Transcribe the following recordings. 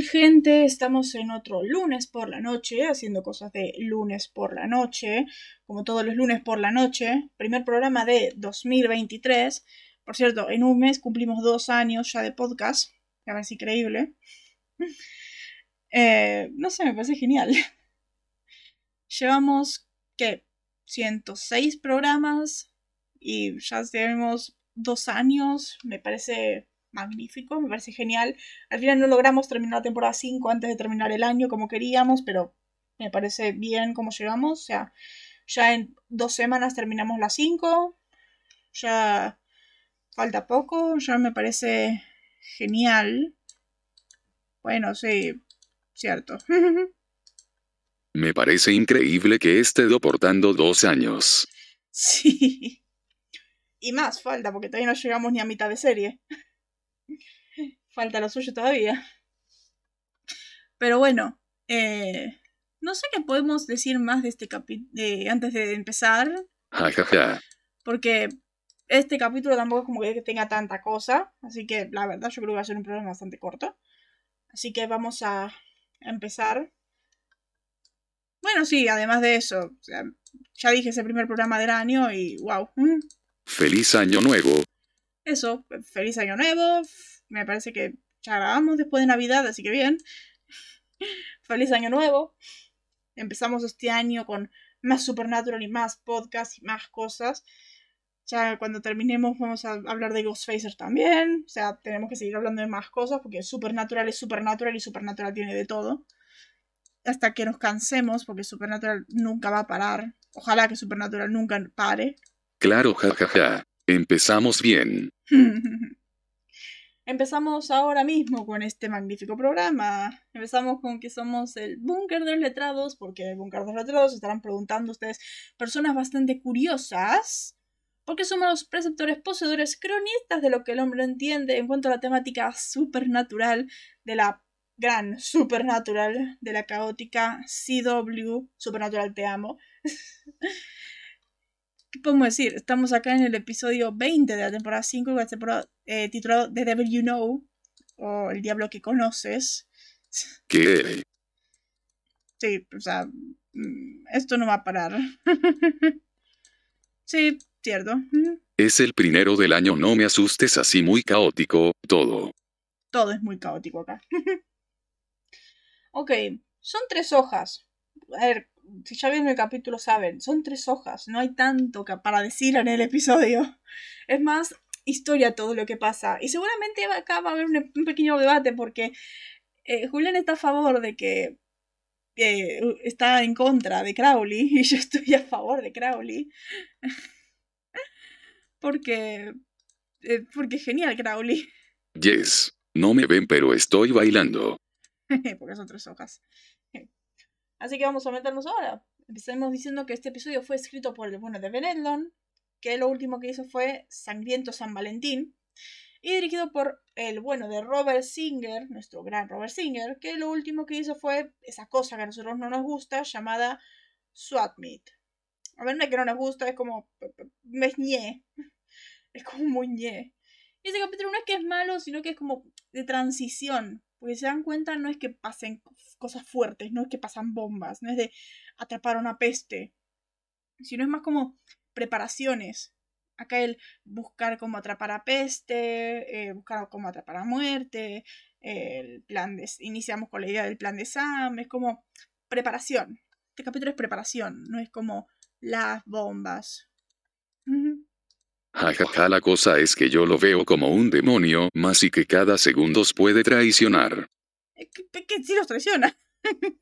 gente? Estamos en otro lunes por la noche, haciendo cosas de lunes por la noche, como todos los lunes por la noche. Primer programa de 2023. Por cierto, en un mes cumplimos dos años ya de podcast. A ver si increíble. Eh, no sé, me parece genial. Llevamos, ¿qué? 106 programas y ya tenemos dos años. Me parece magnífico, me parece genial. Al final no logramos terminar la temporada 5 antes de terminar el año como queríamos, pero me parece bien cómo llegamos. O sea, ya en dos semanas terminamos la 5, ya falta poco, ya me parece genial. Bueno, sí, cierto. Me parece increíble que esté deportando dos años. Sí. Y más falta, porque todavía no llegamos ni a mitad de serie. Falta lo suyo todavía. Pero bueno, eh, no sé qué podemos decir más de este capítulo antes de empezar. Porque este capítulo tampoco es como que tenga tanta cosa. Así que la verdad yo creo que va a ser un programa bastante corto. Así que vamos a empezar. Bueno, sí, además de eso. ya dije ese primer programa del año y wow. Feliz año nuevo. Eso, feliz año nuevo. Me parece que ya grabamos después de Navidad, así que bien. feliz año nuevo. Empezamos este año con más Supernatural y más podcasts y más cosas. Ya cuando terminemos vamos a hablar de Ghostfacer también. O sea, tenemos que seguir hablando de más cosas porque Supernatural es Supernatural y Supernatural tiene de todo. Hasta que nos cansemos porque Supernatural nunca va a parar. Ojalá que Supernatural nunca pare. Claro, jajaja. Empezamos bien. Empezamos ahora mismo con este magnífico programa. Empezamos con que somos el búnker de los letrados, porque el búnker de los letrados estarán preguntando ustedes, personas bastante curiosas, porque somos los preceptores poseedores cronistas de lo que el hombre entiende en cuanto a la temática supernatural de la gran supernatural de la caótica CW. Supernatural te amo. ¿qué podemos decir? Estamos acá en el episodio 20 de la temporada 5, eh, titulado The Devil You Know, o El Diablo que Conoces. ¿Qué? Sí, o sea, mm, esto no va a parar. sí, cierto. Es el primero del año, no me asustes así muy caótico, todo. Todo es muy caótico acá. ok, son tres hojas. A ver, si ya vieron el capítulo saben, son tres hojas, no hay tanto para decir en el episodio. Es más historia todo lo que pasa. Y seguramente acá va a haber un, pequeño debate porque eh, Julián está a favor de que eh, está en contra de Crowley y yo estoy a favor de Crowley. porque... Eh, porque genial Crowley. Yes, no me ven pero estoy bailando. porque son tres hojas. Así que vamos a meternos ahora. Empecemos diciendo que este episodio fue escrito por el bueno de Ben Edlon, que lo último que hizo fue Sangriento San Valentín, y dirigido por el bueno de Robert Singer, nuestro gran Robert Singer, que lo último que hizo fue esa cosa que a nosotros no nos gusta, llamada SWAT Meet. A ver, no es que no nos gusta, es como. Es ñe. Es como muy ñe. Y ese capítulo no es que es malo, sino que es como de transición. Porque se dan cuenta, no es que pasen cosas fuertes, no es que pasan bombas, no es de atrapar una peste, sino es más como preparaciones. Acá el buscar cómo atrapar a peste, eh, buscar cómo atrapar a muerte, el plan de... Iniciamos con la idea del plan de Sam, es como preparación. Este capítulo es preparación, no es como las bombas. Jajaja, la cosa es que yo lo veo como un demonio, más y que cada segundo puede traicionar. Es que, sí los traiciona.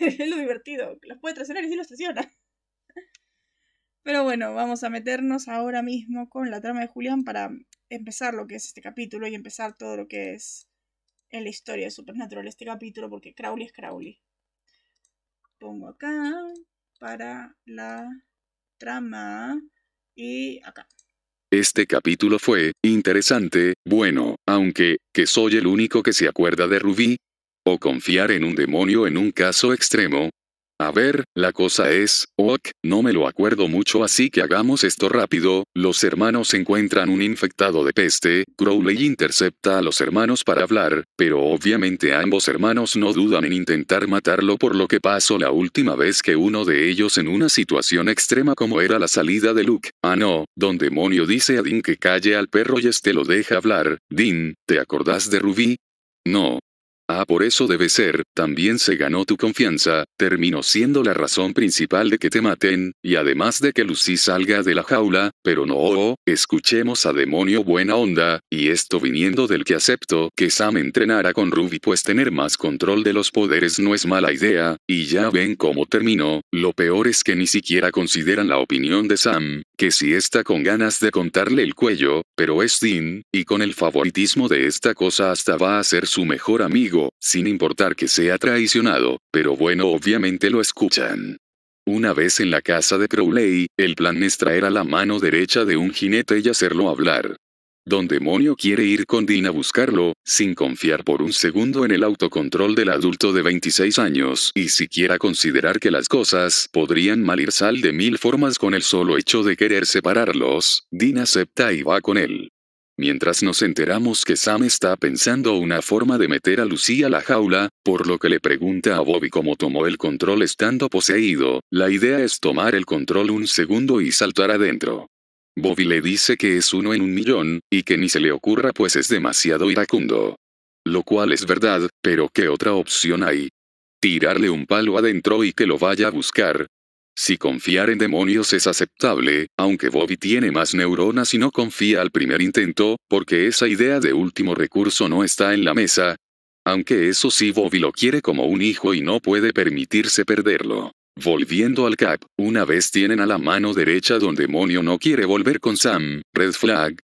es lo divertido, los puede traicionar y sí los traiciona. Pero bueno, vamos a meternos ahora mismo con la trama de Julián para empezar lo que es este capítulo y empezar todo lo que es en la historia de Supernatural este capítulo, porque Crowley es Crowley. Pongo acá para la trama y acá. Este capítulo fue interesante, bueno, aunque, que soy el único que se acuerda de Ruby. O confiar en un demonio en un caso extremo. A ver, la cosa es, ok, no me lo acuerdo mucho así que hagamos esto rápido, los hermanos encuentran un infectado de peste, Crowley intercepta a los hermanos para hablar, pero obviamente ambos hermanos no dudan en intentar matarlo por lo que pasó la última vez que uno de ellos en una situación extrema como era la salida de Luke. Ah no, don demonio dice a Dean que calle al perro y este lo deja hablar, Dean, ¿te acordás de Ruby? No, Ah, por eso debe ser, también se ganó tu confianza, terminó siendo la razón principal de que te maten, y además de que Lucy salga de la jaula, pero no, oh, escuchemos a demonio buena onda, y esto viniendo del que acepto que Sam entrenara con Ruby pues tener más control de los poderes no es mala idea, y ya ven cómo terminó, lo peor es que ni siquiera consideran la opinión de Sam, que si está con ganas de contarle el cuello, pero es Dean, y con el favoritismo de esta cosa hasta va a ser su mejor amigo, sin importar que sea traicionado, pero bueno obviamente lo escuchan. Una vez en la casa de Crowley, el plan es traer a la mano derecha de un jinete y hacerlo hablar. Don Demonio quiere ir con Dean a buscarlo, sin confiar por un segundo en el autocontrol del adulto de 26 años, y siquiera considerar que las cosas podrían mal ir sal de mil formas con el solo hecho de querer separarlos, Dean acepta y va con él. Mientras nos enteramos que Sam está pensando una forma de meter a Lucía a la jaula, por lo que le pregunta a Bobby cómo tomó el control estando poseído, la idea es tomar el control un segundo y saltar adentro. Bobby le dice que es uno en un millón, y que ni se le ocurra pues es demasiado iracundo. Lo cual es verdad, pero ¿qué otra opción hay? Tirarle un palo adentro y que lo vaya a buscar. Si confiar en demonios es aceptable, aunque Bobby tiene más neuronas y no confía al primer intento, porque esa idea de último recurso no está en la mesa. Aunque eso sí Bobby lo quiere como un hijo y no puede permitirse perderlo. Volviendo al cap, una vez tienen a la mano derecha donde Demonio no quiere volver con Sam, red flag.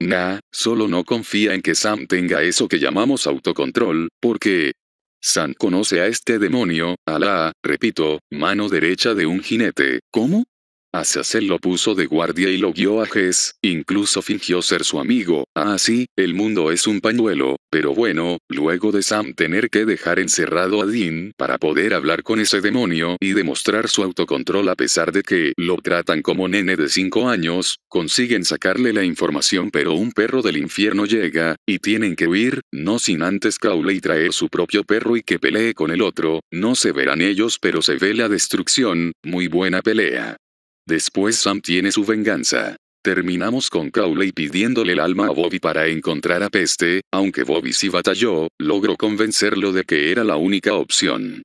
Nah, solo no confía en que Sam tenga eso que llamamos autocontrol, porque... Sam conoce a este demonio, a la, repito, mano derecha de un jinete. ¿Cómo? Azazel lo puso de guardia y lo guió a Jess, incluso fingió ser su amigo. Ah, sí, el mundo es un pañuelo, pero bueno, luego de Sam tener que dejar encerrado a Dean para poder hablar con ese demonio y demostrar su autocontrol a pesar de que lo tratan como nene de 5 años, consiguen sacarle la información pero un perro del infierno llega, y tienen que huir, no sin antes Crowley traer su propio perro y que pelee con el otro, no se verán ellos pero se ve la destrucción, muy buena pelea. Después Sam tiene su venganza. Terminamos con Crowley pidiéndole el alma a Bobby para encontrar a Peste, aunque Bobby sí batalló, logró convencerlo de que era la única opción.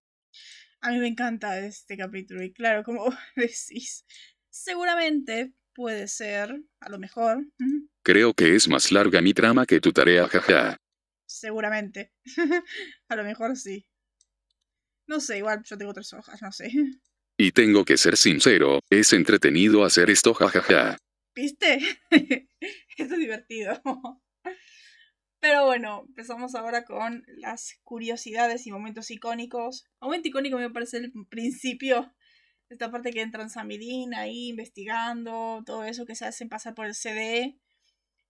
A mí me encanta este capítulo y claro, como decís, seguramente puede ser, a lo mejor. Creo que es más larga mi trama que tu tarea, jaja. Seguramente. a lo mejor sí. No sé, igual yo tengo tres hojas, no sé. Y tengo que ser sincero, es entretenido hacer esto jajaja. ¿Viste? Esto es divertido. Pero bueno, empezamos ahora con las curiosidades y momentos icónicos. Momento icónico me parece el principio. Esta parte que entran Samidin ahí investigando, todo eso que se hacen pasar por el CDE,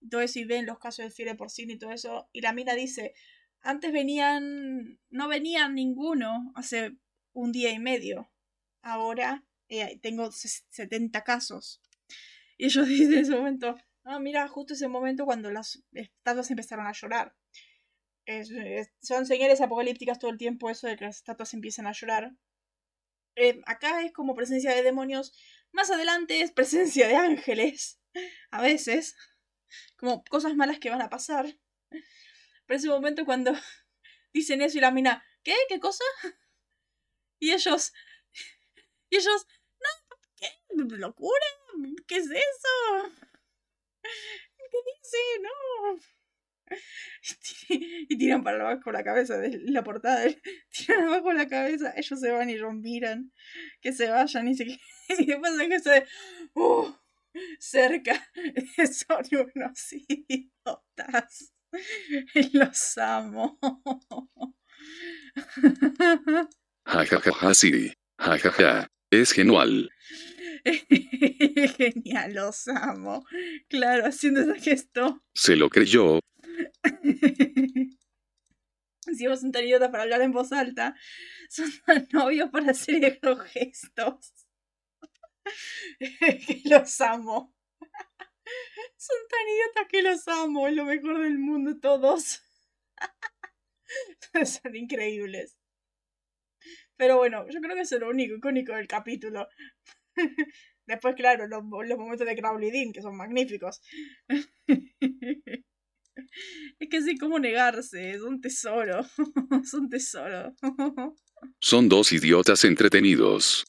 todo eso y ven los casos de fiebre porcino y todo eso. Y la mina dice, antes venían, no venían ninguno hace un día y medio ahora eh, tengo 70 casos. Y ellos dicen en ese momento, ah, mira, justo ese momento cuando las estatuas empezaron a llorar. son señales apocalípticas todo el tiempo eso de que las estatuas empiezan a llorar. Eh, acá es como presencia de demonios. Más adelante es presencia de ángeles. A veces. Como cosas malas que van a pasar. Pero ese momento cuando dicen eso y la mina, ¿qué? ¿Qué cosa? Y ellos, y ellos, no, ¿qué? ¿Locura? ¿Qué es eso? ¿Qué dice? No. Y tiran para abajo la cabeza de la portada. Tiran abajo la cabeza, ellos se van y ellos que se vayan y se Y después que se. Uh, cerca. Son unos idiotas. Los amo. Ja, ja, ja, sí. Ja, ja, ja. Es genial. Genial, los amo. Claro, haciendo ese gesto. Se lo creyó. si vos un idiota para hablar en voz alta, son tan novios para hacer los gestos. que los amo. Son tan idiotas que los amo, es lo mejor del mundo todos. Son increíbles. Pero bueno, yo creo que es lo único icónico del capítulo. Después, claro, los, momentos de Crowley Dean, que son magníficos. Es que sí, ¿cómo negarse? Es un tesoro. Es un tesoro. Son dos idiotas entretenidos.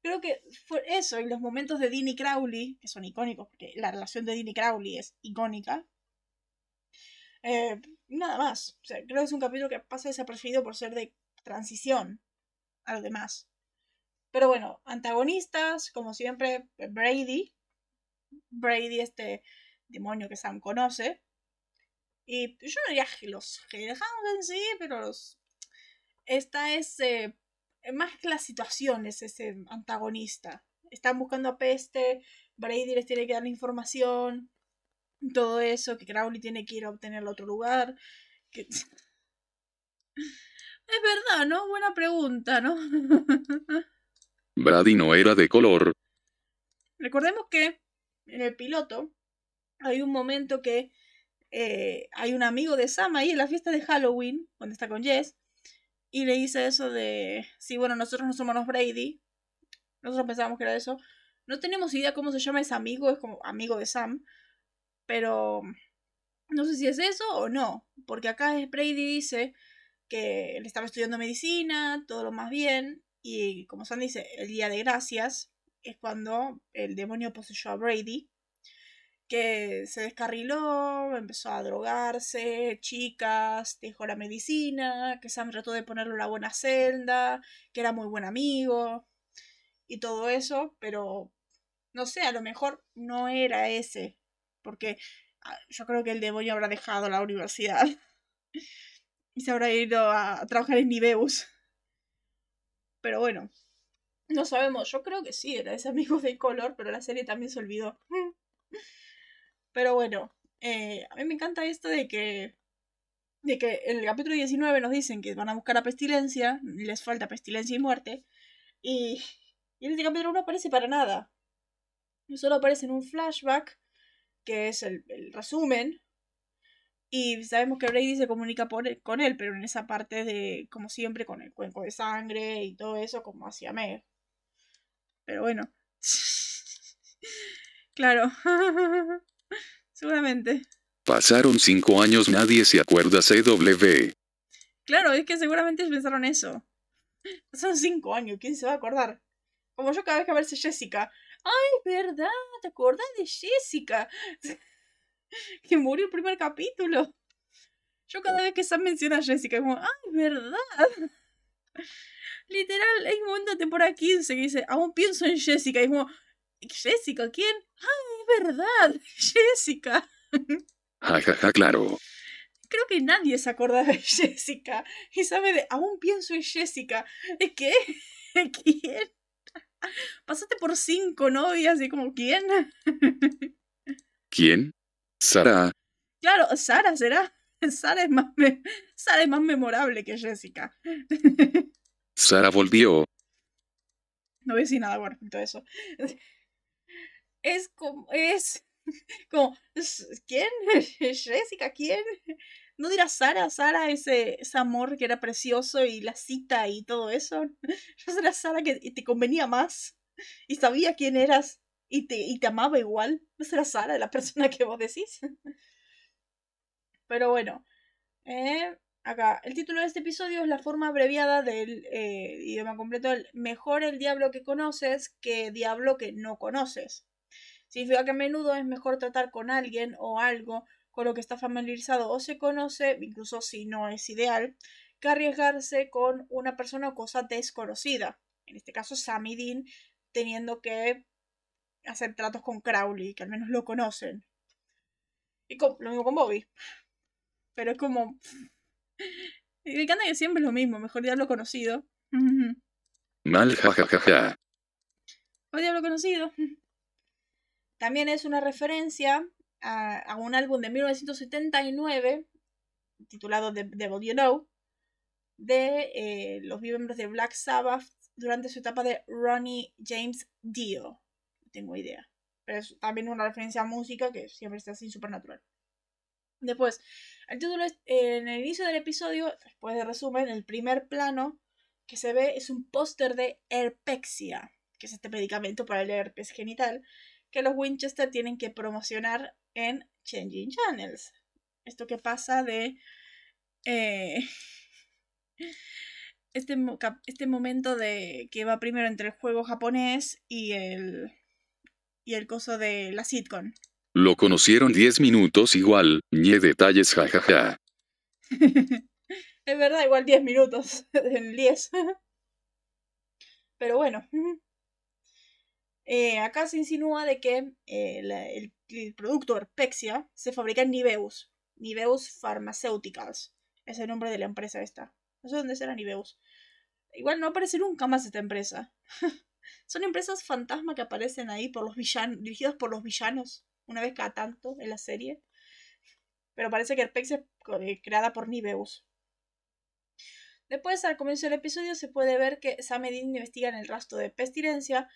Creo que fue eso, y los momentos de Dean y Crowley, que son icónicos, porque la relación de Dean y Crowley es icónica. Eh, nada más. O sea, creo que es un capítulo que pasa desapercibido por ser de transición a lo demás. Pero bueno, antagonistas, como siempre, Brady. Brady, este demonio que Sam conoce. Y yo no diría que los dejamos en sí, pero los... Esta es eh, más que las situaciones, ese antagonista. Están buscando a Peste, Brady les tiene que dar la información, todo eso, que Crowley tiene que ir a obtenerlo a otro lugar. Que... Es verdad, ¿no? Buena pregunta, ¿no? Brady no era de color. Recordemos que en el piloto hay un momento que eh, hay un amigo de Sam ahí en la fiesta de Halloween, cuando está con Jess, y le dice eso de, sí, bueno, nosotros no somos los Brady, nosotros pensábamos que era eso, no tenemos idea cómo se llama ese amigo, es como amigo de Sam, pero no sé si es eso o no, porque acá Brady dice que él estaba estudiando medicina, todo lo más bien, y como Sam dice, el día de gracias es cuando el demonio poseyó a Brady, que se descarriló, empezó a drogarse, chicas, dejó la medicina, que Sam trató de ponerlo en la buena celda, que era muy buen amigo y todo eso, pero no sé, a lo mejor no era ese, porque ah, yo creo que el demonio habrá dejado la universidad y se habrá ido a, trabajar en Niveus. Pero bueno, no sabemos, yo creo que sí, era ese amigo de color, pero la serie también se olvidó. Pero bueno, eh, a mí me encanta esto de que, de que en el capítulo 19 nos dicen que van a buscar a Pestilencia, les falta Pestilencia y Muerte, y, y en este capítulo no aparece para nada. Solo aparece en un flashback, que es el, resumen, y sabemos que Brady se comunica con él, pero en esa parte de, como siempre, con el cuenco de sangre y todo eso, como hacía Meg. Pero bueno. claro. Seguramente. Pasaron cinco años, nadie se acuerda CW. Claro, es que seguramente pensaron eso. Pasaron cinco años, ¿quién se va a acordar? Como yo cada vez que verse Jessica. ¡Ay, verdad! ¿Te acuerdas de Jessica? que murió el primer capítulo. Yo cada vez que Sam menciona a Jessica, como, ¡ay, verdad! Literal, hay un momento de temporada 15 que dice, aún pienso en Jessica. Y como, Jessica, ¿quién? ¡Ay, verdad! Jessica. Ja, ja, ja, claro. Creo que nadie se acuerda de Jessica y sabe de. Aún pienso en Jessica. ¿Qué? ¿Quién? Pasaste por cinco novias y como, ¿quién? ¿Quién? Sara. Claro, Sara será. Sara es más, Sara es más memorable que Jessica. Sara volvió. No voy a decir nada con respecto a eso es como, es como, ¿quién? Jessica, ¿quién? ¿No dirá Sara? Sara, ese, ese amor que era precioso y la cita y todo eso. Yo será Sara que te convenía más y sabía quién eras y te, y te amaba igual. ¿No será Sara la persona que vos decís? Pero bueno, eh, acá, el título de este episodio es la forma abreviada del eh, idioma completo mejor el diablo que conoces que diablo que no conoces. Significa que a menudo es mejor tratar con alguien o algo con lo que está familiarizado o se conoce, incluso si no es ideal, que arriesgarse con una persona o cosa desconocida. En este caso, Sammy Dean teniendo que hacer tratos con Crowley, que al menos lo conocen. Y lo mismo con Bobby. Pero es como. Me encanta que siempre es lo mismo, mejor diablo conocido. Mal jajajaja. O diablo conocido. También es una referencia a, un álbum de 1979 titulado The Devil You Know, de eh, los miembros de Black Sabbath durante su etapa de Ronnie James Dio. Tengo idea. Pero es también una referencia a música que siempre está así supernatural. Después, el título es, en el inicio del episodio, después de resumen, el primer plano que se ve es un póster de Herpexia, que es este medicamento para el herpes genital, que los Winchester tienen que promocionar en Changing Channels. Esto que pasa de eh, este, este momento de que va primero entre el juego japonés y el, y el coso de la sitcom. Lo conocieron 10 minutos igual, ni detalles jajaja. es verdad, igual 10 minutos, en 10. Pero bueno. Eh, acá se insinúa de que eh, el, el, producto Herpexia se fabrica en Niveus. Niveus Pharmaceuticals. Es el nombre de la empresa esta. No sé dónde será Niveus. Igual no aparece nunca más esta empresa. Son empresas fantasma que aparecen ahí por los villanos, dirigidas por los villanos, una vez cada tanto en la serie. Pero parece que Herpexia es eh, creada por Niveus. Después, al comienzo del episodio, se puede ver que Sam y investiga en el rastro de pestilencia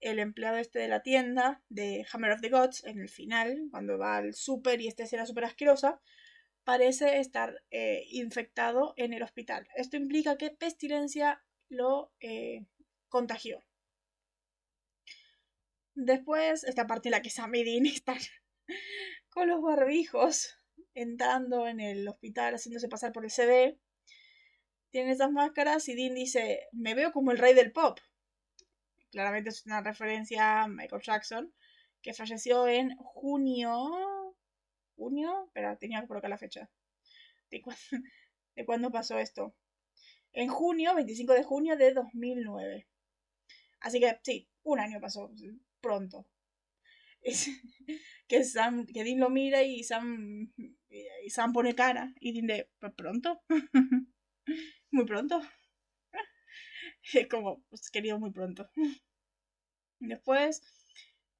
el empleado este de la tienda de Hammer of the Gods, en el final, cuando va al súper y esta escena súper asquerosa, parece estar eh, infectado en el hospital. Esto implica que Pestilencia lo eh, contagió. Después, esta parte en la que Sam Dean están con los barbijos entrando en el hospital, haciéndose pasar por el CD. Tienen esas máscaras y Dean dice, me veo como el rey del pop claramente es una referencia a Michael Jackson, que falleció en junio. ¿Junio? Pero tenía que colocar la fecha. ¿De, ¿De cuándo pasó esto? En junio, 25 de junio de 2009. Así que sí, un año pasó, pronto. que Sam, que Dean lo mira y Sam, y Sam pone cara y Dean de, ¿pronto? Muy pronto. como, pues querido, muy pronto. Después,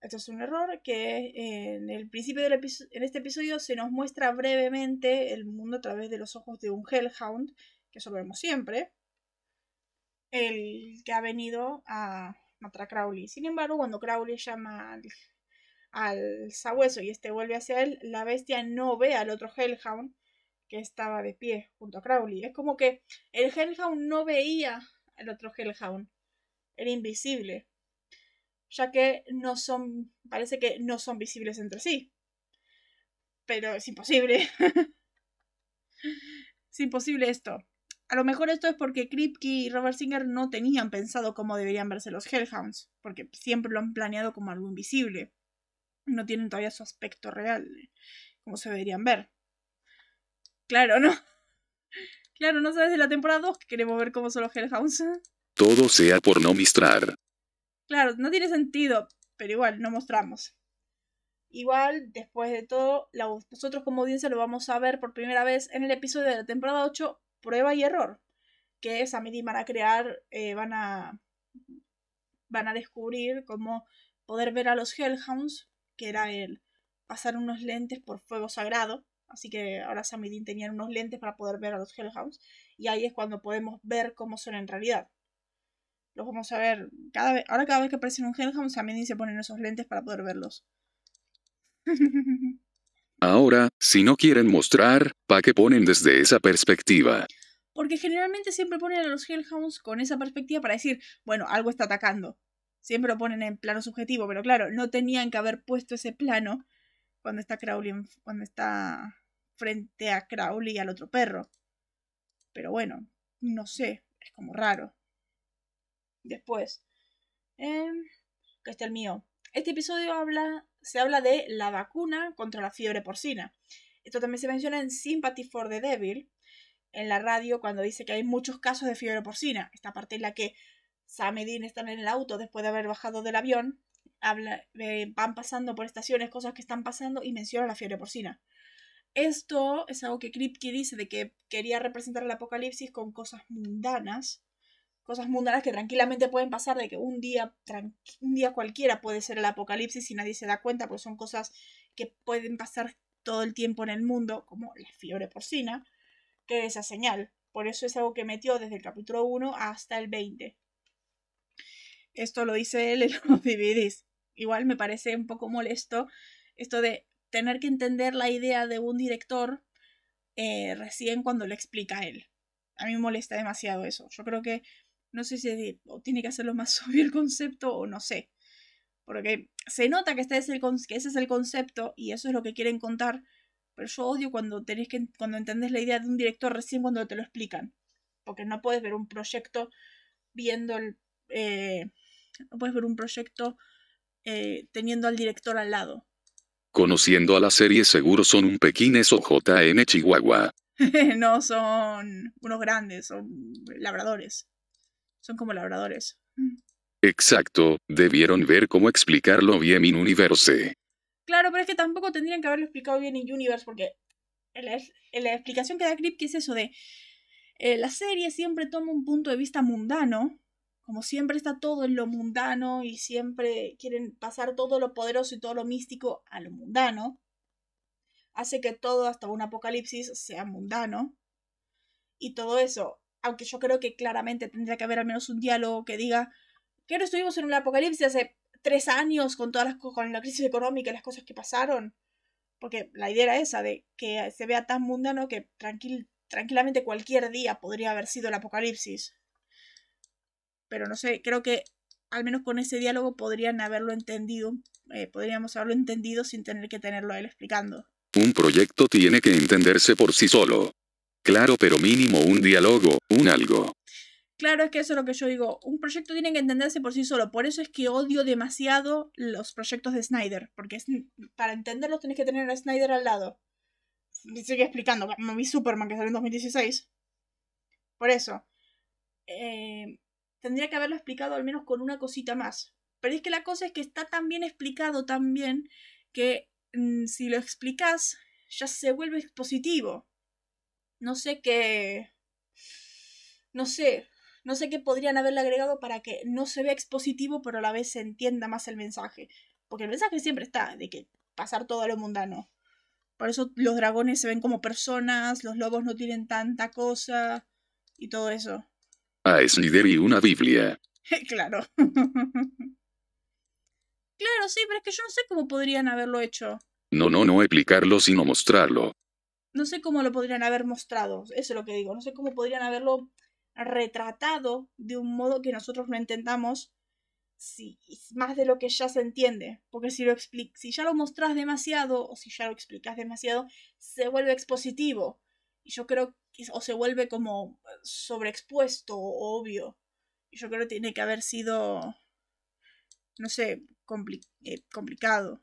esto es un error, que en el principio del en este episodio se nos muestra brevemente el mundo a través de los ojos de un Hellhound, que eso lo vemos siempre, el que ha venido a matar a Crowley. Sin embargo, cuando Crowley llama al, al sabueso y este vuelve hacia él, la bestia no ve al otro Hellhound que estaba de pie junto a Crowley. Es como que el Hellhound no veía el otro Hellhound. Era invisible. Ya que no son. Parece que no son visibles entre sí. Pero es imposible. es imposible esto. A lo mejor esto es porque Kripke y Robert Singer no tenían pensado cómo deberían verse los Hellhounds, porque siempre lo han planeado como algo invisible. No tienen todavía su aspecto real, como se deberían ver. Claro, ¿no? Claro, no sabes de la temporada 2 que queremos ver cómo son los Hellhounds. Todo sea por no mostrar. Claro, no tiene sentido, pero igual, no mostramos. Igual, después de todo, nosotros como audiencia lo vamos a ver por primera vez en el episodio de la temporada 8, Prueba y Error, que es a mí van a crear, eh, van a van a descubrir cómo poder ver a los Hellhounds, que era el pasar unos lentes por fuego sagrado, Así que ahora Sam y Dean tenían unos lentes para poder ver a los Hellhounds. Y ahí es cuando podemos ver cómo son en realidad. Los vamos a ver cada vez. Ahora cada vez que aparece un Hellhound, Sam y Dean se ponen esos lentes para poder verlos. Ahora, si no quieren mostrar, ¿para qué ponen desde esa perspectiva? Porque generalmente siempre ponen a los Hellhounds con esa perspectiva para decir, bueno, algo está atacando. Siempre lo ponen en plano subjetivo, pero claro, no tenían que haber puesto ese plano cuando está Crowley, cuando está frente a Crowley y al otro perro. Pero bueno, no sé, es como raro. Después, eh, que está el mío. Este episodio habla, se habla de la vacuna contra la fiebre porcina. Esto también se menciona en Sympathy for the Devil, en la radio, cuando dice que hay muchos casos de fiebre porcina. Esta parte en la que Sam y Dean están en el auto después de haber bajado del avión, habla, van pasando por estaciones, cosas que están pasando y menciona la fiebre porcina. Esto es algo que Kripke dice de que quería representar el apocalipsis con cosas mundanas, cosas mundanas que tranquilamente pueden pasar, de que un día, un día cualquiera puede ser el apocalipsis y nadie se da cuenta, porque son cosas que pueden pasar todo el tiempo en el mundo, como la fiebre porcina, que es esa señal. Por eso es algo que metió desde el capítulo 1 hasta el 20. Esto lo dice él en los DVDs. Igual me parece un poco molesto esto de tener que entender la idea de un director eh, recién cuando lo explica él. A mí me molesta demasiado eso. Yo creo que no sé si tiene que hacerlo más obvio el concepto o no sé. Porque se nota que, este es el, que ese es el concepto y eso es lo que quieren contar. Pero yo odio cuando tenés que cuando entendés la idea de un director recién cuando te lo explican. Porque no puedes ver un proyecto viendo el. Eh, no puedes ver un proyecto eh, teniendo al director al lado. Conociendo a la serie seguro son un pequines o JN Chihuahua. no, son unos grandes, son labradores. Son como labradores. Exacto, debieron ver cómo explicarlo bien en Universe. Claro, pero es que tampoco tendrían que haberlo explicado bien en Universe porque la, la explicación que da Kripke es eso de eh, la serie siempre toma un punto de vista mundano, como siempre está todo en lo mundano y siempre quieren pasar todo lo poderoso y todo lo místico a lo mundano, hace que todo hasta un apocalipsis sea mundano. Y todo eso, aunque yo creo que claramente tendría que haber al menos un diálogo que diga, que no estuvimos en un apocalipsis hace tres años con todas las con la crisis económica y las cosas que pasaron. Porque la idea era esa, de que se vea tan mundano que tranquilamente cualquier día podría haber sido el apocalipsis. Pero no sé, creo que al menos con ese diálogo podrían haberlo entendido, eh, podríamos haberlo entendido sin tener que tenerlo a él explicando. Un proyecto tiene que entenderse por sí solo. Claro, pero mínimo un diálogo, un algo. Claro, es que eso es lo que yo digo. Un proyecto tiene que entenderse por sí solo. Por eso es que odio demasiado los proyectos de Snyder. Porque para entenderlos tenés que tener a Snyder al lado. Me sigue explicando, como vi Superman que salió en 2016. Por eso. Eh, tendría que haberlo explicado al menos con una cosita más. Pero es que la cosa es que está tan bien explicado también que mm, si lo explicas ya se vuelve expositivo. No sé qué... No sé, no sé qué podrían haberle agregado para que no se vea expositivo, pero a la vez se entienda más el mensaje. Porque el mensaje siempre está, de que pasar todo a lo mundano. Por eso los dragones se ven como personas, los lobos no tienen tanta cosa y todo eso. Es líder y una Biblia. claro. claro, sí, pero es que yo no sé cómo podrían haberlo hecho. No, no, no explicarlo sino mostrarlo. No sé cómo lo podrían haber mostrado, eso es lo que digo. No sé cómo podrían haberlo retratado de un modo que nosotros no entendamos más de lo que ya se entiende. Porque si, lo si ya lo mostrás demasiado o si ya lo explicas demasiado, se vuelve expositivo. Y yo creo que o se vuelve como sobreexpuesto o obvio. Y yo creo que tiene que haber sido, no sé, eh, complicado.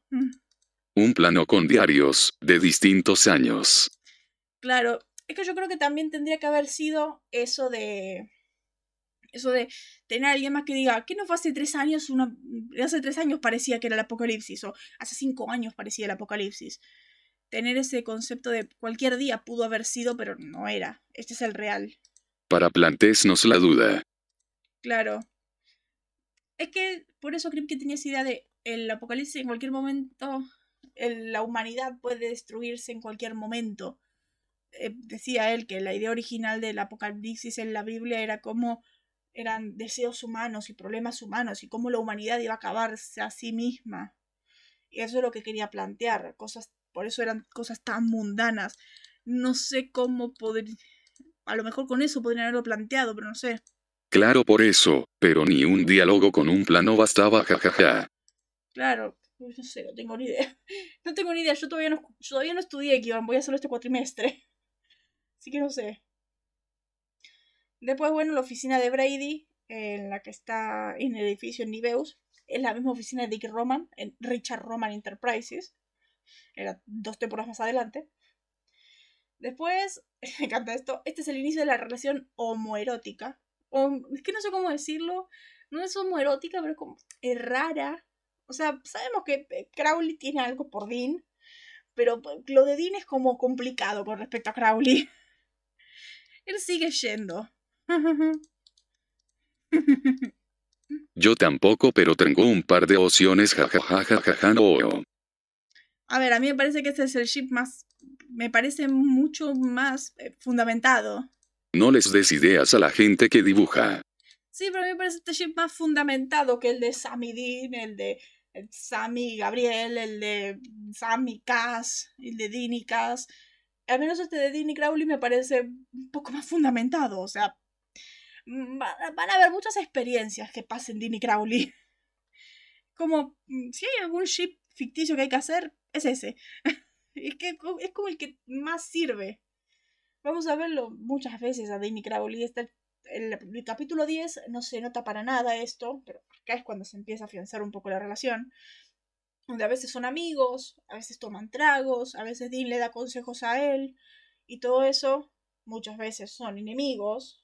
Un plano con diarios de distintos años. Claro, es que yo creo que también tendría que haber sido eso de. Eso de tener a alguien más que diga, ¿qué no fue hace tres años? Una, hace tres años parecía que era el apocalipsis, o hace cinco años parecía el apocalipsis. Tener ese concepto de cualquier día pudo haber sido, pero no era. Este es el real. Para plantearnos la duda. Claro. Es que por eso creo que tenía esa idea de el apocalipsis en cualquier momento, la humanidad puede destruirse en cualquier momento. Eh, decía él que la idea original del apocalipsis en la Biblia era cómo eran deseos humanos y problemas humanos y cómo la humanidad iba a acabarse a sí misma. Y eso es lo que quería plantear, cosas, por eso eran cosas tan mundanas. No sé cómo poder, a lo mejor con eso podrían haberlo planteado, pero no sé. Claro por eso, pero ni un diálogo con un plano bastaba, jajaja. Claro, no sé, no tengo ni idea. No tengo ni idea, yo todavía no, yo todavía no estudié, que voy a hacerlo este cuatrimestre. Así que no sé. Después, bueno, la oficina de Brady, en la que está en el edificio en Niveus, es la misma oficina de Dick Roman, en Richard Roman Enterprises. Era dos temporadas más adelante. Después, me encanta esto, este es el inicio de la relación homoerótica. es que no sé cómo decirlo. No es homoerótica, pero es como es rara. O sea, sabemos que eh, Crowley tiene algo por Dean, pero lo de Dean es como complicado con respecto a Crowley. Él sigue yendo. Yo tampoco, pero tengo un par de opciones, jajajajaja, no. A ver, a mí me parece que este es el chip más. Me parece mucho más eh, fundamentado. No les des ideas a la gente que dibuja. Sí, pero a mí me parece este ship más fundamentado que el de Sammy Dean, el de el Sammy Gabriel, el de Sammy Cass, el de y Cass. Al menos este de Dean y Crowley me parece un poco más fundamentado. O sea, mm, van a haber muchas experiencias que pasen Dean y Crowley. Como, mm, si hay algún ship ficticio que hay que hacer, es ese. es que es como el que más sirve. Vamos a verlo muchas veces a Dean y Crowley. Está el, el, capítulo 10 no se nota para nada esto, pero acá es cuando se empieza a afianzar un poco la relación. Donde a veces son amigos, a veces toman tragos, a veces Dean le da consejos a él, y todo eso muchas veces son enemigos.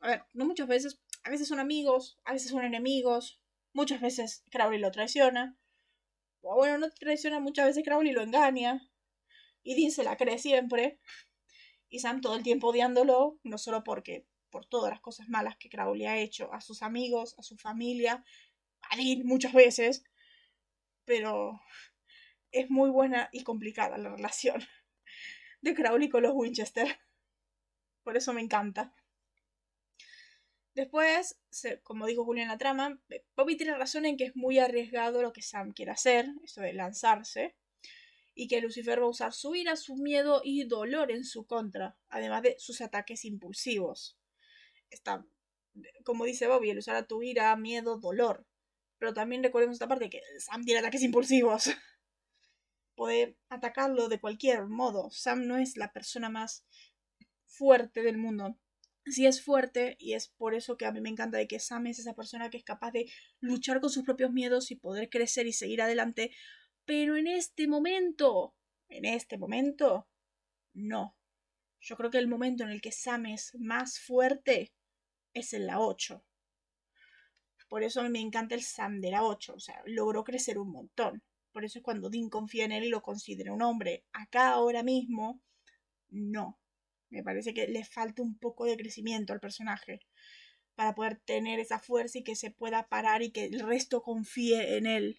A ver, no muchas veces, a veces son amigos, a veces son enemigos, muchas veces Crowley lo traiciona. O bueno, no traiciona, muchas veces Crowley lo engaña. Y Dean se la cree siempre y Sam todo el tiempo odiándolo, no solo porque por todas las cosas malas que Crowley ha hecho a sus amigos, a su familia, a Dean muchas veces, pero es muy buena y complicada la relación de Crowley con los Winchester. Por eso me encanta. Después, como dijo Julia en la trama, Bobby tiene razón en que es muy arriesgado lo que Sam quiere hacer, esto de lanzarse y que Lucifer va a usar su ira, su miedo y dolor en su contra, además de sus ataques impulsivos. Está, como dice Bobby, el usar a tu ira, miedo, dolor. Pero también recordemos esta parte que Sam tiene ataques impulsivos. Puede atacarlo de cualquier modo. Sam no es la persona más fuerte del mundo. Sí es fuerte y es por eso que a mí me encanta de que Sam es esa persona que es capaz de luchar con sus propios miedos y poder crecer y seguir adelante pero en este momento, en este momento, no. Yo creo que el momento en el que Sam es más fuerte es en la 8. Por eso me encanta el Sam de la 8. O sea, logró crecer un montón. Por eso es cuando Dean confía en él y lo considera un hombre. Acá ahora mismo, no. Me parece que le falta un poco de crecimiento al personaje para poder tener esa fuerza y que se pueda parar y que el resto confíe en él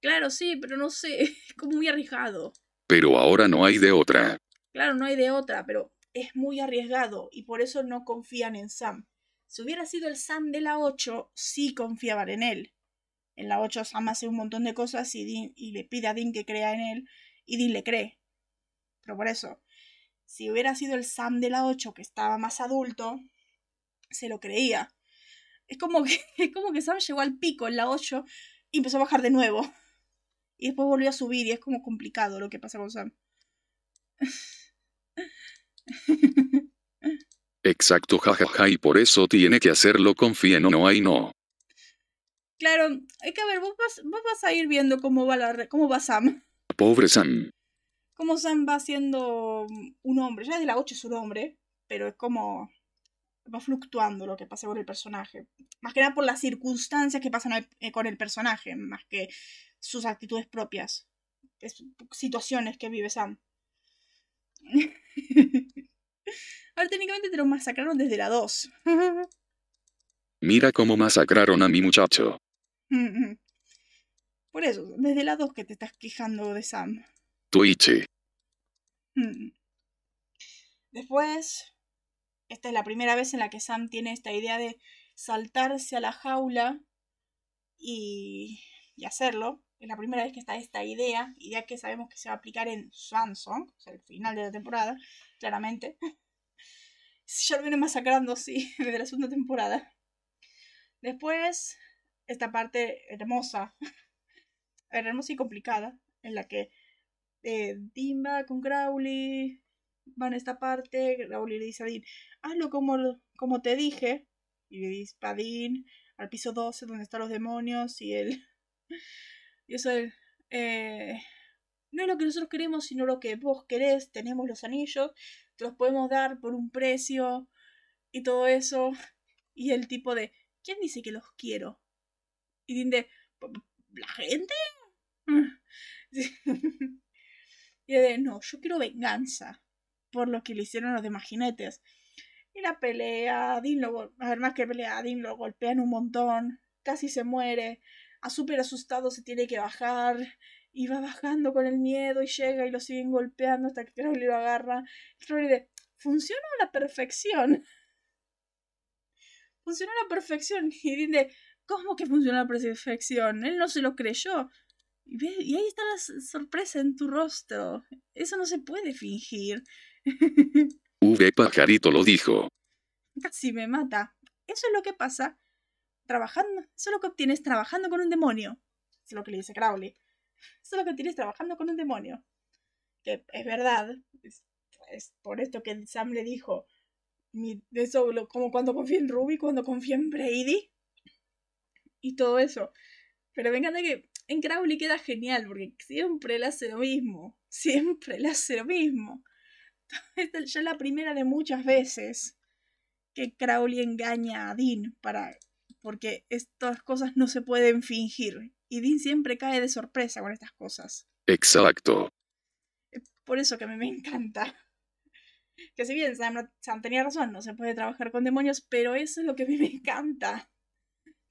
Claro, sí, pero no sé, es como muy arriesgado. Pero ahora no hay de otra. Claro, no hay de otra, pero es muy arriesgado y por eso no confían en Sam. Si hubiera sido el Sam de la 8, sí confiaban en él. En la 8 Sam hace un montón de cosas y, y le pide a Dean que crea en él y Dean le cree. Pero por eso, si hubiera sido el Sam de la 8 que estaba más adulto, se lo creía. Es como que, es como que Sam llegó al pico en la 8 y empezó a bajar de nuevo y después volvió a subir y es como complicado lo que pasa con Sam. Exacto, jajaja, y por eso tiene que hacerlo, confíen o no hay no. Claro, hay que ver, vos vas, vos vas a ir viendo cómo va, la, cómo va Sam. Pobre Sam. Cómo Sam va siendo un hombre. Ya desde la 8 es un hombre, pero es como va fluctuando lo que pasa con el personaje. Más que nada por las circunstancias que pasan eh, con el personaje, más que sus actitudes propias. Es, situaciones que vive Sam. Ahora técnicamente te lo masacraron desde la 2. Mira cómo masacraron a mi muchacho. Por eso, desde la 2 que te estás quejando de Sam. Twitch. Después, esta es la primera vez en la que Sam tiene esta idea de saltarse a la jaula y, y hacerlo. Es la primera vez que está esta idea, idea que sabemos que se va a aplicar en Swansong, o sea, el final de la temporada, claramente. Ya lo viene masacrando, sí, desde la segunda temporada. Después, esta parte hermosa, hermosa y complicada, en la que eh, Dimba con Crowley van a esta parte, Crowley le dice a Dean, hazlo como, como te dije, y le dice a Dean al piso 12 donde están los demonios y él y eso eh, no es lo que nosotros queremos, sino lo que vos querés. Tenemos los anillos, los podemos dar por un precio y todo eso. Y el tipo de, ¿quién dice que los quiero? Y dice, ¿la gente? y de, no, yo quiero venganza por lo que le hicieron los demás jinetes. Y la pelea, Dean lo, a ver, más que pelea, Dean lo golpean un montón, casi se muere a súper asustado se tiene que bajar y va bajando con el miedo y llega y lo siguen golpeando hasta que Crowley lo agarra. Crowley de, funcionó a la perfección. Funcionó a la perfección. Y dice, ¿cómo que funcionó a la perfección? Él no se lo creyó. Y, y ahí está la sorpresa en tu rostro. Eso no se puede fingir. V pajarito lo dijo. Casi me mata. Eso es lo que pasa trabajando. Eso es lo que obtienes trabajando con un demonio. Eso es lo que le dice Crowley. Eso es lo que obtienes trabajando con un demonio. Que es verdad. Es, por esto que Sam le dijo. eso, como cuando confía en Ruby, cuando confía en Brady. Y todo eso. Pero me encanta que en Crowley queda genial, porque siempre le hace lo mismo. Siempre le hace lo mismo. Esta es ya la primera de muchas veces que Crowley engaña a Dean para porque estas cosas no se pueden fingir y Dean siempre cae de sorpresa con estas cosas. Exacto. Por eso que a mí me encanta. Que si bien Sam, tenía razón, no se puede trabajar con demonios, pero eso es lo que a mí me encanta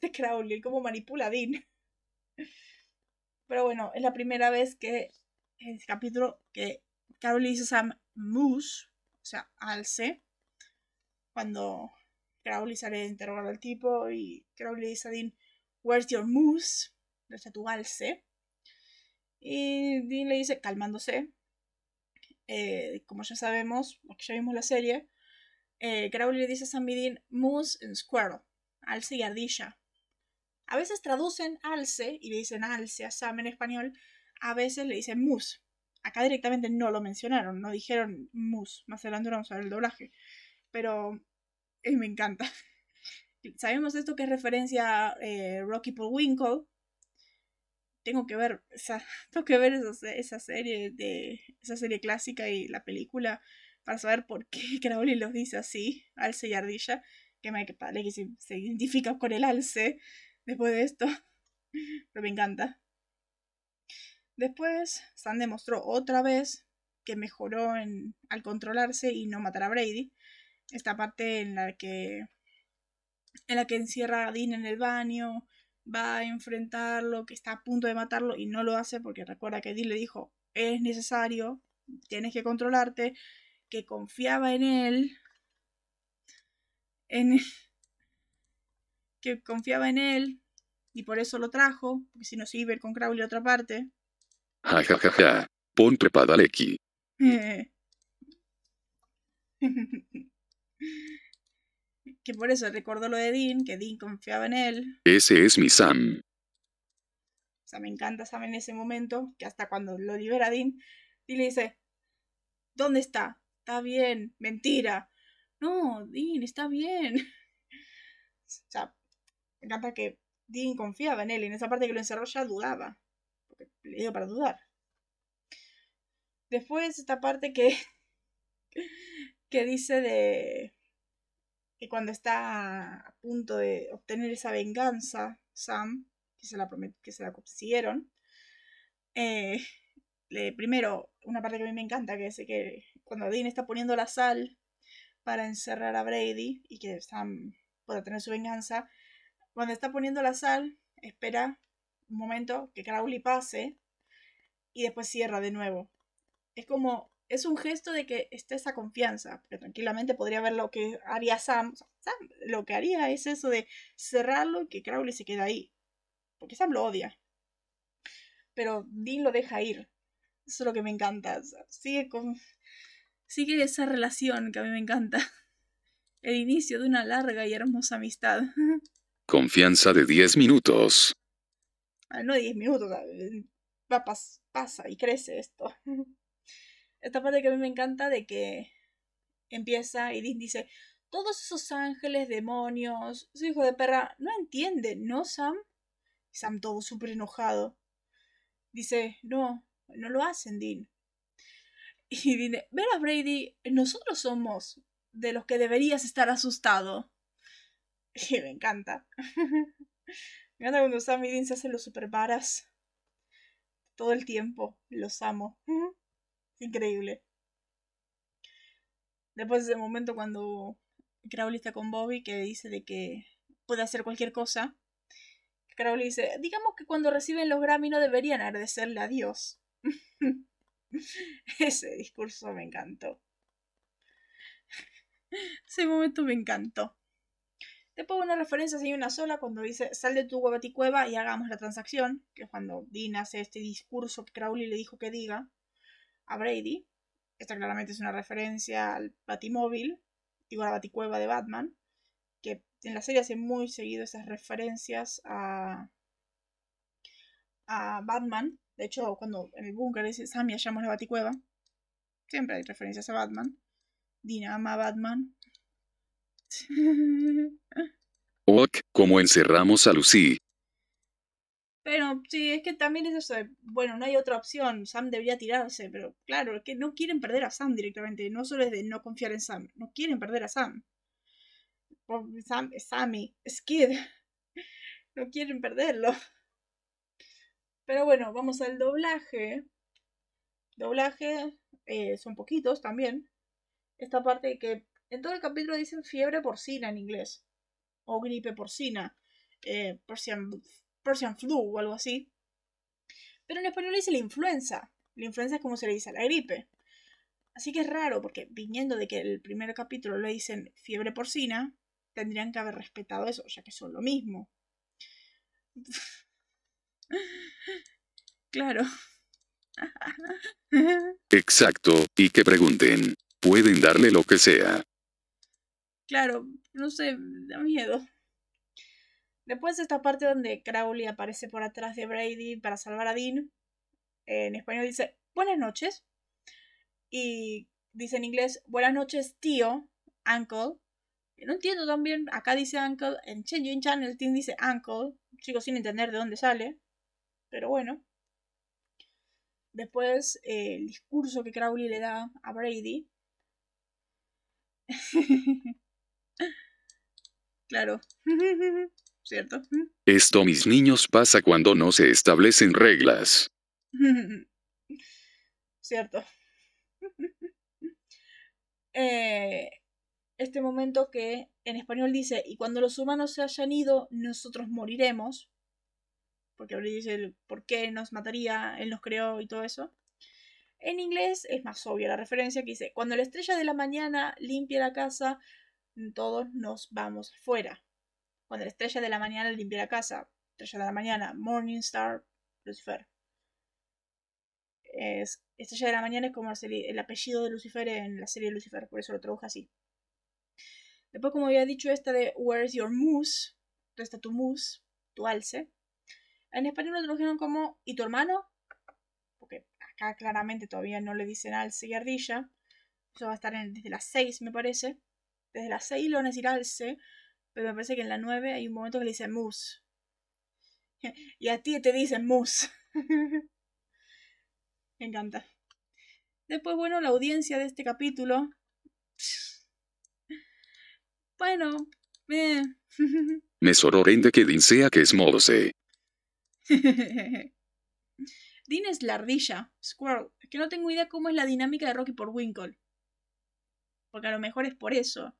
de Crowley, cómo manipula a Dean. Pero bueno, es la primera vez que en este capítulo que Crowley dice a Sam Moose, o sea, alce, cuando Crowley sale a interrogar al tipo y Crowley dice a Dean, Where's your moose? ¿Dónde está tu alce? Y Dean le dice, calmándose, eh, como ya sabemos, porque ya vimos la serie, eh, le dice a Sam Dean, moose and squirrel, alce y ardilla. A veces traducen alce y le dicen alce a Sam en español, a veces le dicen moose. Acá directamente no lo mencionaron, no dijeron moose. Más adelante vamos a ver el doblaje. Pero y me encanta. Sabemos esto que es referencia a eh, Rocky Winkle. Tengo que ver esa, tengo que ver esa, serie de esa serie clásica y la película para saber por qué Crowley los dice así, alce y ardilla, que me parece que se, se identifica con el alce después de esto. Pero me encanta. Después, Sam demostró otra vez que mejoró en, al controlarse y no matar a Brady esta parte en la que en la que encierra a Dean en el baño, va a enfrentarlo, que está a punto de matarlo y no lo hace porque recuerda que Dean le dijo, es necesario, tienes que controlarte, que confiaba en él, en que confiaba en él y por eso lo trajo, porque si no se iba a ir con Crowley a otra parte. Ja, ja, ja, ja. Pon trepadaleki. Que por eso recordó lo de Dean, que Dean confiaba en él. Ese es mi Sam. O sea, me encanta Sam en ese momento, que hasta cuando lo libera Dean, Dean le dice, ¿dónde está? Está bien, mentira. No, Dean, está bien. O sea, me encanta que Dean confiaba en él y en esa parte que lo encerró ya dudaba. Porque le dio para dudar. Después esta parte que que dice de que cuando está a punto de obtener esa venganza, Sam, que se la, que se la consiguieron, eh, primero, una parte que a mí me encanta, que es que cuando Dean está poniendo la sal para encerrar a Brady y que Sam pueda tener su venganza, cuando está poniendo la sal, espera un momento que Crowley pase y después cierra de nuevo. Es como es un gesto de que esté esa confianza, pero tranquilamente podría ver lo que haría Sam. Sam lo que haría es eso de cerrarlo y que Crowley se quede ahí. Porque Sam lo odia. Pero Dean lo deja ir. Eso es lo que me encanta. sigue con. Sigue esa relación que a mí me encanta. El inicio de una larga y hermosa amistad. Confianza de 10 minutos. Ah, no 10 minutos, va, pasa y crece esto. esta parte que a mí me encanta de que empieza y dice, todos esos ángeles, demonios, su hijo de perra, no entienden, ¿no, Sam? Sam todo súper enojado. Dice, no, no lo hacen, Dean. Y dice, verás, Brady, nosotros somos de los que deberías estar asustado. Y me encanta. me encanta cuando Sam y Dean se hacen los super varas. Todo el tiempo. Los amo. Increíble. Después de ese momento cuando Crowley está con Bobby que dice de que puede hacer cualquier cosa. Crowley dice, digamos que cuando reciben los Grammy no deberían agradecerle a Dios. ese discurso me encantó. Ese momento me encantó. Después una referencia hay una sola cuando dice sal de tu baticueva y hagamos la transacción, que es cuando Dean hace este discurso que Crowley le dijo que diga a Brady. Esta claramente es una referencia al batimóvil, digo a la baticueva de Batman, que en la serie hace muy seguido esas referencias a, a Batman. De hecho, cuando en el búnker dice Sammy hallamos la baticueva, siempre hay referencias a Batman. Ama a Batman. Ok, como encerramos a Lucy. Pero sí, es que también es eso. bueno, no hay otra opción. Sam debería tirarse, pero claro, es que no quieren perder a Sam directamente. No solo es de no confiar en Sam, no quieren perder a Sam. Sam Sammy, es Kid. No quieren perderlo. Pero bueno, vamos al doblaje. Doblaje, eh, son poquitos también. Esta parte que en todo el capítulo dicen fiebre porcina en inglés. O gripe porcina. Eh, Persian, Persian flu o algo así. Pero en español dice la influenza. La influenza es como se le dice a la gripe. Así que es raro, porque viniendo de que el primer capítulo le dicen fiebre porcina, tendrían que haber respetado eso, ya que son lo mismo. claro. Exacto, y que pregunten. Pueden darle lo que sea. Claro, no sé, da miedo. Después de esta parte donde Crowley aparece por atrás de Brady para salvar a Dean, en español dice buenas noches. Y dice en inglés buenas noches, tío, uncle. No entiendo también, acá dice uncle, en Changing Channel Team dice uncle. Sigo sin entender de dónde sale. Pero bueno. Después eh, el discurso que Crowley le da a Brady. Claro. ¿Cierto? Esto, mis niños, pasa cuando no se establecen reglas. Cierto. Eh, este momento que en español dice, y cuando los humanos se hayan ido, nosotros moriremos. Porque ahora dice por qué nos mataría, él nos creó y todo eso. En inglés es más obvia la referencia que dice, cuando la estrella de la mañana limpia la casa, todos nos vamos fuera. Cuando la estrella de la mañana limpia la casa, estrella de la mañana, Morning Star, Lucifer. Es, estrella de la mañana es como el apellido de Lucifer en la serie de Lucifer, por eso lo traduje así. Después, como había dicho, esta de Where's Your Moose, ¿dónde está tu moose? Tu alce. En español lo tradujeron como ¿y tu hermano? Porque acá claramente todavía no le dicen alce y ardilla. Eso va a estar desde las 6, me parece desde las 6 lo necesita al C, pero me parece que en la 9 hay un momento que le dice mus. Y a ti te dicen mus. me encanta. Después, bueno, la audiencia de este capítulo. Bueno, me. me sorprende que Dean sea que es Morse. Dean es la ardilla, Squirrel. que no tengo idea cómo es la dinámica de Rocky por Winkle. Porque a lo mejor es por eso.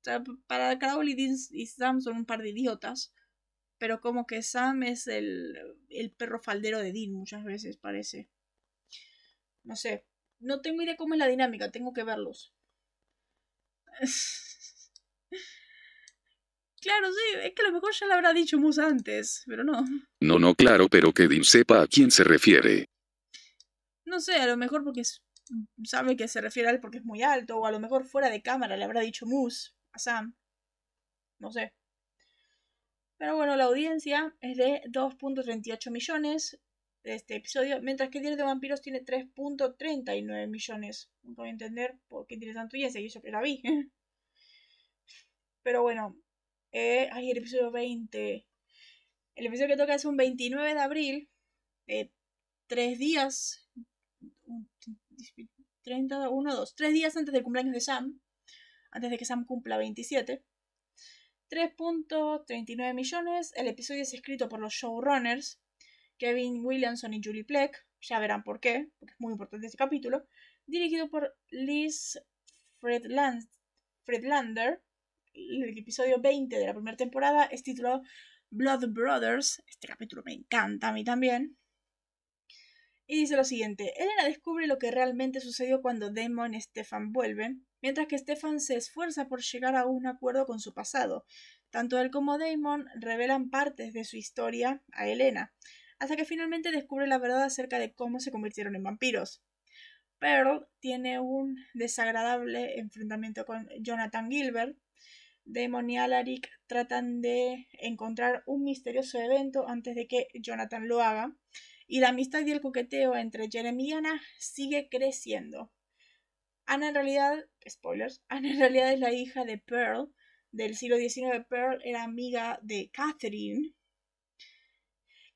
O sea, para Crowley y Sam son un par de idiotas. Pero como que Sam es el, el perro faldero de Dean muchas veces, parece. No sé. No tengo idea cómo es la dinámica, tengo que verlos. Claro, sí, es que a lo mejor ya lo habrá dicho Moose antes, pero no. No, no, claro, pero que Dean sepa a quién se refiere. No sé, a lo mejor porque sabe que se refiere a él porque es muy alto, o a lo mejor fuera de cámara le habrá dicho Moose a Sam. No sé. Pero bueno, la audiencia es de 2.38 millones de este episodio, mientras que Diario de Vampiros tiene 3.39 millones. No puedo entender por qué tiene tanto y eso que la vi. Pero bueno, eh, el episodio 20. El episodio que toca es un 29 de abril, de tres días, 30, 1, 2, tres días antes del cumpleaños de Sam antes de que Sam cumpla 27. 3.39 millones. El episodio es escrito por los showrunners Kevin Williamson y Julie Pleck. Ya verán por qué, porque es muy importante este capítulo. Dirigido por Liz Fredland Fredlander. El episodio 20 de la primera temporada es titulado Blood Brothers. Este capítulo me encanta a mí también. Y dice lo siguiente, Elena descubre lo que realmente sucedió cuando Damon y Stefan vuelven, mientras que Stefan se esfuerza por llegar a un acuerdo con su pasado. Tanto él como Damon revelan partes de su historia a Elena, hasta que finalmente descubre la verdad acerca de cómo se convirtieron en vampiros. Pearl tiene un desagradable enfrentamiento con Jonathan Gilbert. Damon y Alaric tratan de encontrar un misterioso evento antes de que Jonathan lo haga, y la amistad y el coqueteo entre Jeremy y Anna sigue creciendo. Anna en realidad, spoilers, Anna en realidad es la hija de Pearl. Del siglo XIX, Pearl era amiga de Catherine.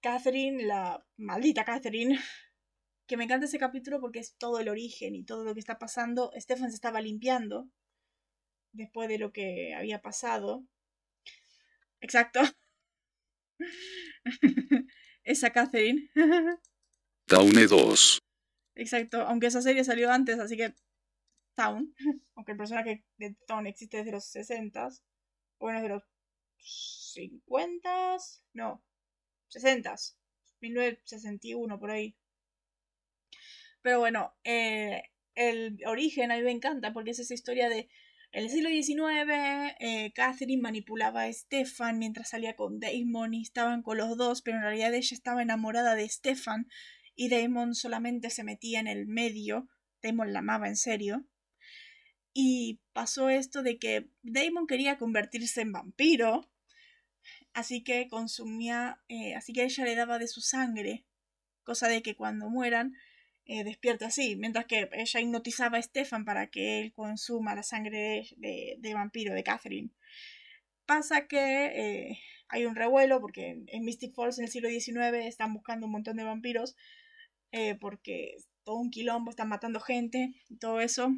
Catherine, la maldita Catherine, que me encanta ese capítulo porque es todo el origen y todo lo que está pasando. Stefan se estaba limpiando después de lo que había pasado. Exacto. esa Catherine. Taune 2. Exacto, aunque esa serie salió antes, así que Town, aunque el personaje de Town existe desde los 60 bueno, desde los 50 no, 60 1961 por ahí. Pero bueno, eh, el origen a mí me encanta porque es esa historia de en el siglo XIX, eh, Catherine manipulaba a Stefan mientras salía con Damon y estaban con los dos, pero en realidad ella estaba enamorada de Stefan y Damon solamente se metía en el medio. Damon la amaba en serio. Y pasó esto de que Damon quería convertirse en vampiro, así que consumía, eh, así que ella le daba de su sangre, cosa de que cuando mueran eh, despierta así, mientras que ella hipnotizaba a Stefan para que él consuma la sangre de, vampiro de Catherine. Pasa que eh, hay un revuelo porque en Mystic Falls en el siglo XIX están buscando un montón de vampiros eh, porque todo un quilombo, están matando gente y todo eso.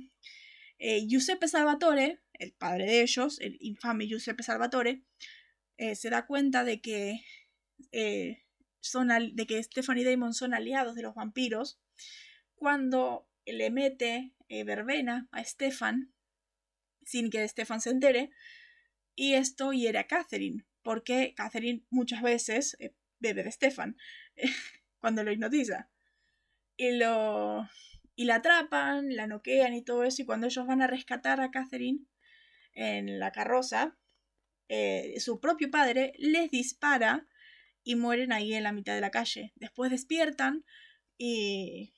Giuseppe Salvatore, el padre de ellos, el infame Giuseppe Salvatore, se da cuenta de que, son de que Stefan y Damon son aliados de los vampiros cuando le mete eh, verbena a Stefan sin que Stefan se entere y esto hiere a Catherine porque Catherine muchas veces eh, bebe de Stefan cuando lo hipnotiza y lo y la atrapan, la noquean y todo eso y cuando ellos van a rescatar a Catherine en la carroza eh, su propio padre les dispara y mueren ahí en la mitad de la calle. Después despiertan y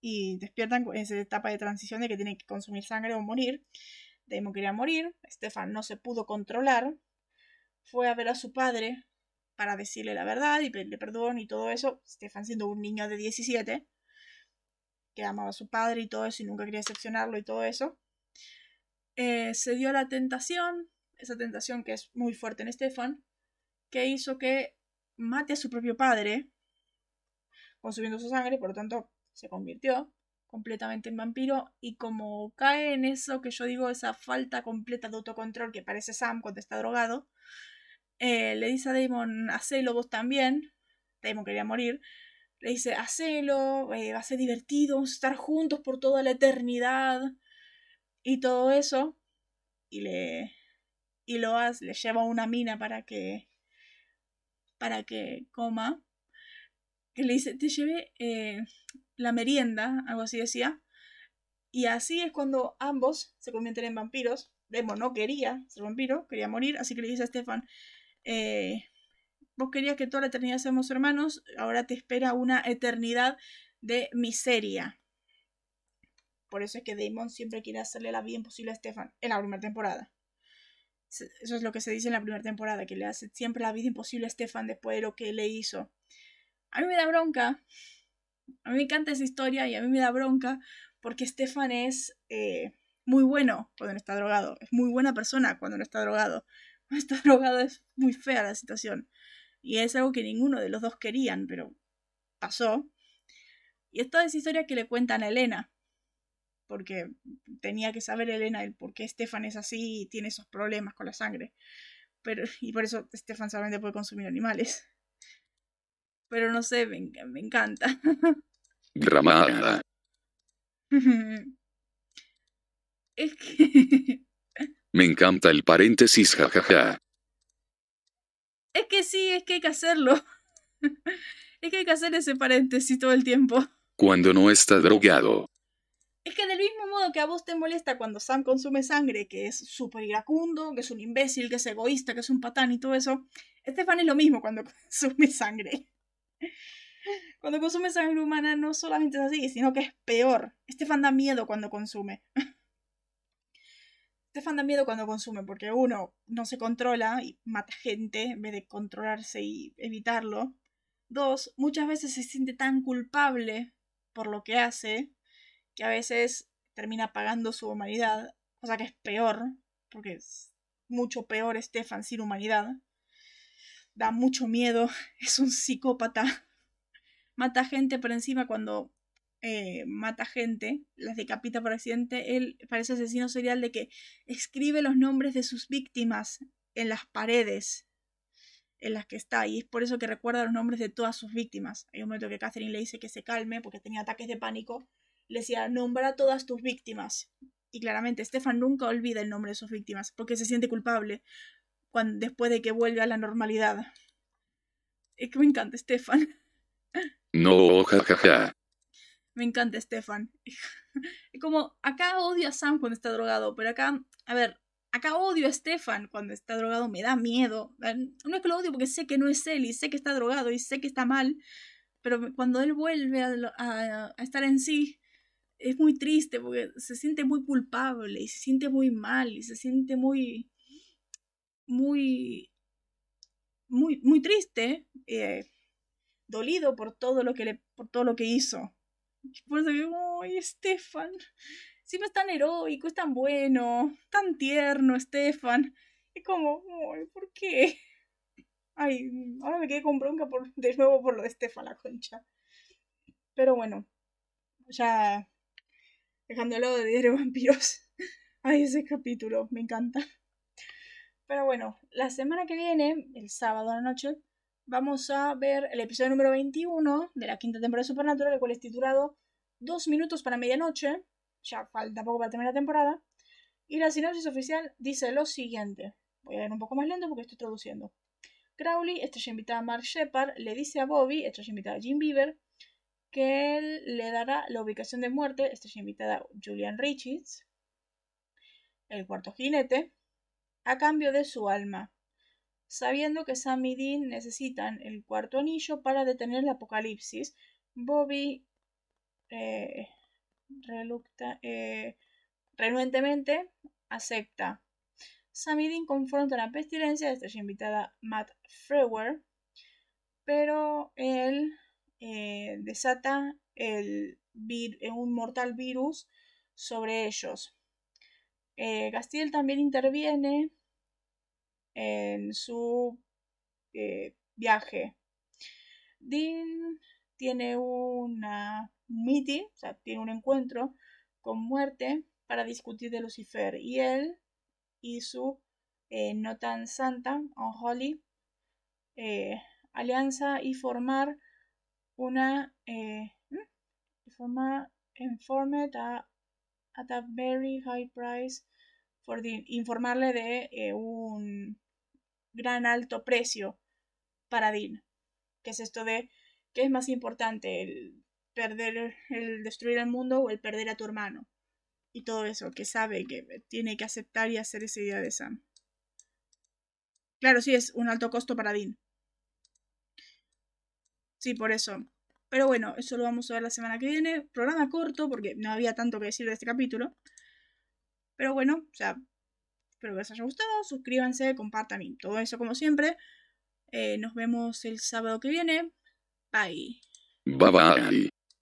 y despiertan en esa etapa de transición de que tienen que consumir sangre o morir. Damon quería morir, Stefan no se pudo controlar, fue a ver a su padre para decirle la verdad y pedirle perdón y todo eso. Stefan siendo un niño de 17, que amaba a su padre y todo eso y nunca quería decepcionarlo y todo eso. Eh, se dio la tentación, esa tentación que es muy fuerte en Stefan, que hizo que mate a su propio padre, consumiendo su sangre, por lo tanto se convirtió completamente en vampiro. Y como cae en eso que yo digo, esa falta completa de autocontrol que parece Sam cuando está drogado, eh, le dice a Damon, hacelo vos también, Damon quería morir, le dice, hacelo, eh, va a ser divertido, vamos a estar juntos por toda la eternidad y todo eso, y le, y lo hace, le lleva una mina para que, para que coma, que le dice, te llevé, eh, la merienda, algo así decía. Y así es cuando ambos se convierten en vampiros. Demo no quería ser vampiro, quería morir, así que le dice a Stefan, eh, vos querías que toda la eternidad seamos hermanos, ahora te espera una eternidad de miseria. Por eso es que Damon siempre quiere hacerle la vida imposible a Stefan en la primera temporada. Eso es lo que se dice en la primera temporada, que le hace siempre la vida imposible a Stefan después de lo que le hizo. A mí me da bronca a mí me encanta esa historia y a mí me da bronca porque Stefan es eh, muy bueno cuando no está drogado. Es muy buena persona cuando no está drogado. Cuando está drogado es muy fea la situación. Y es algo que ninguno de los dos querían, pero pasó. Y es historia que le cuentan a Elena. Porque tenía que saber Elena el por qué Stefan es así y tiene esos problemas con la sangre. Pero, y por eso Stefan solamente puede consumir animales pero no sé, me, me encanta. Gramada. es que... me encanta el paréntesis, jajaja. Es que sí, es que hay que hacerlo. Es que hay que hacer ese paréntesis todo el tiempo. Cuando no está drogado. Es que del mismo modo que a vos te molesta cuando Sam consume sangre, que es súper iracundo, que es un imbécil, que es egoísta, que es un patán y todo eso, Estefan es lo mismo cuando consume sangre. Cuando consume sangre humana no solamente es así, sino que es peor. Estefan da miedo cuando consume. Estefan da miedo cuando consume, porque uno no se controla y mata gente en vez de controlarse y evitarlo. Dos, muchas veces se siente tan culpable por lo que hace que a veces termina pagando su humanidad, cosa que es peor, porque es mucho peor Estefan sin humanidad. Da mucho miedo, es un psicópata. Mata gente por encima cuando eh, mata gente, las decapita por accidente, él parece asesino serial de que escribe los nombres de sus víctimas en las paredes en las que está y es por eso que recuerda los nombres de todas sus víctimas. Hay un momento que Catherine le dice que se calme porque tenía ataques de pánico, le decía, nombra todas tus víctimas. Y claramente Stefan nunca olvida el nombre de sus víctimas porque se siente culpable cuando, después de que vuelve a la normalidad. Es que me encanta Stefan. No, jajaja. Me encanta Stefan. Es como, acá odio a Sam cuando está drogado, pero acá, a ver, acá odio a Stefan cuando está drogado, me da miedo. No es que lo odio porque sé que no es él y sé que está drogado y sé que está mal, pero cuando él vuelve a, estar en sí, es muy triste porque se siente muy culpable y se siente muy mal y se siente muy, muy, muy, muy triste, eh, dolido por todo lo que le, por todo lo que hizo. Por eso digo, ¡ay, Stefan! Siempre es tan heroico, es tan bueno, tan tierno, Stefan. Es como, ¡ay, ¿por qué? Ay, ahora me quedé con bronca de nuevo por lo de Stefan, la concha. Pero bueno, ya dejando el lado de Diario de Vampiros. Ay, ese capítulo, me encanta. Pero bueno, la semana que viene, el sábado a la noche, vamos a ver el episodio número 21 de la quinta temporada de Supernatural, el cual es titulado Dos minutos para medianoche. Ya falta poco para terminar la temporada. Y la sinopsis oficial dice lo siguiente. Voy a leer un poco más lento porque estoy traduciendo. Crowley, estrella invitada a Mark Shepard, le dice a Bobby, estrella invitada a Jim Beaver, que él le dará la ubicación de muerte, estrella invitada a Julian Richards, el cuarto jinete, a cambio de su alma sabiendo que Sam y Dean necesitan el cuarto anillo para detener el apocalipsis. Bobby eh, eh, renuentemente acepta. Sam y Dean confrontan la pestilencia, estrella invitada Matt Frewer, pero él eh, desata el un mortal virus sobre ellos. Castiel también interviene en su eh, viaje. Dean tiene una meeting, o sea, tiene un encuentro con muerte para discutir de Lucifer y él y su eh, no tan santa, unholy, eh, alianza y formar una eh, formar informed a, at a very high price for informarle de un gran alto precio para Dean. Que es esto de qué es más importante, el perder, el destruir el mundo o el perder a tu hermano. Y todo eso, que sabe que tiene que aceptar y hacer esa idea de Sam. Claro, sí, es un alto costo para Dean. Sí, por eso. Pero bueno, eso lo vamos a ver la semana que viene. Programa corto, porque no había tanto que decir de este capítulo. Pero bueno, o sea, Espero que les haya gustado. Suscríbanse, compartan y todo eso como siempre. Eh, nos vemos el sábado que viene. Bye. Bye bye.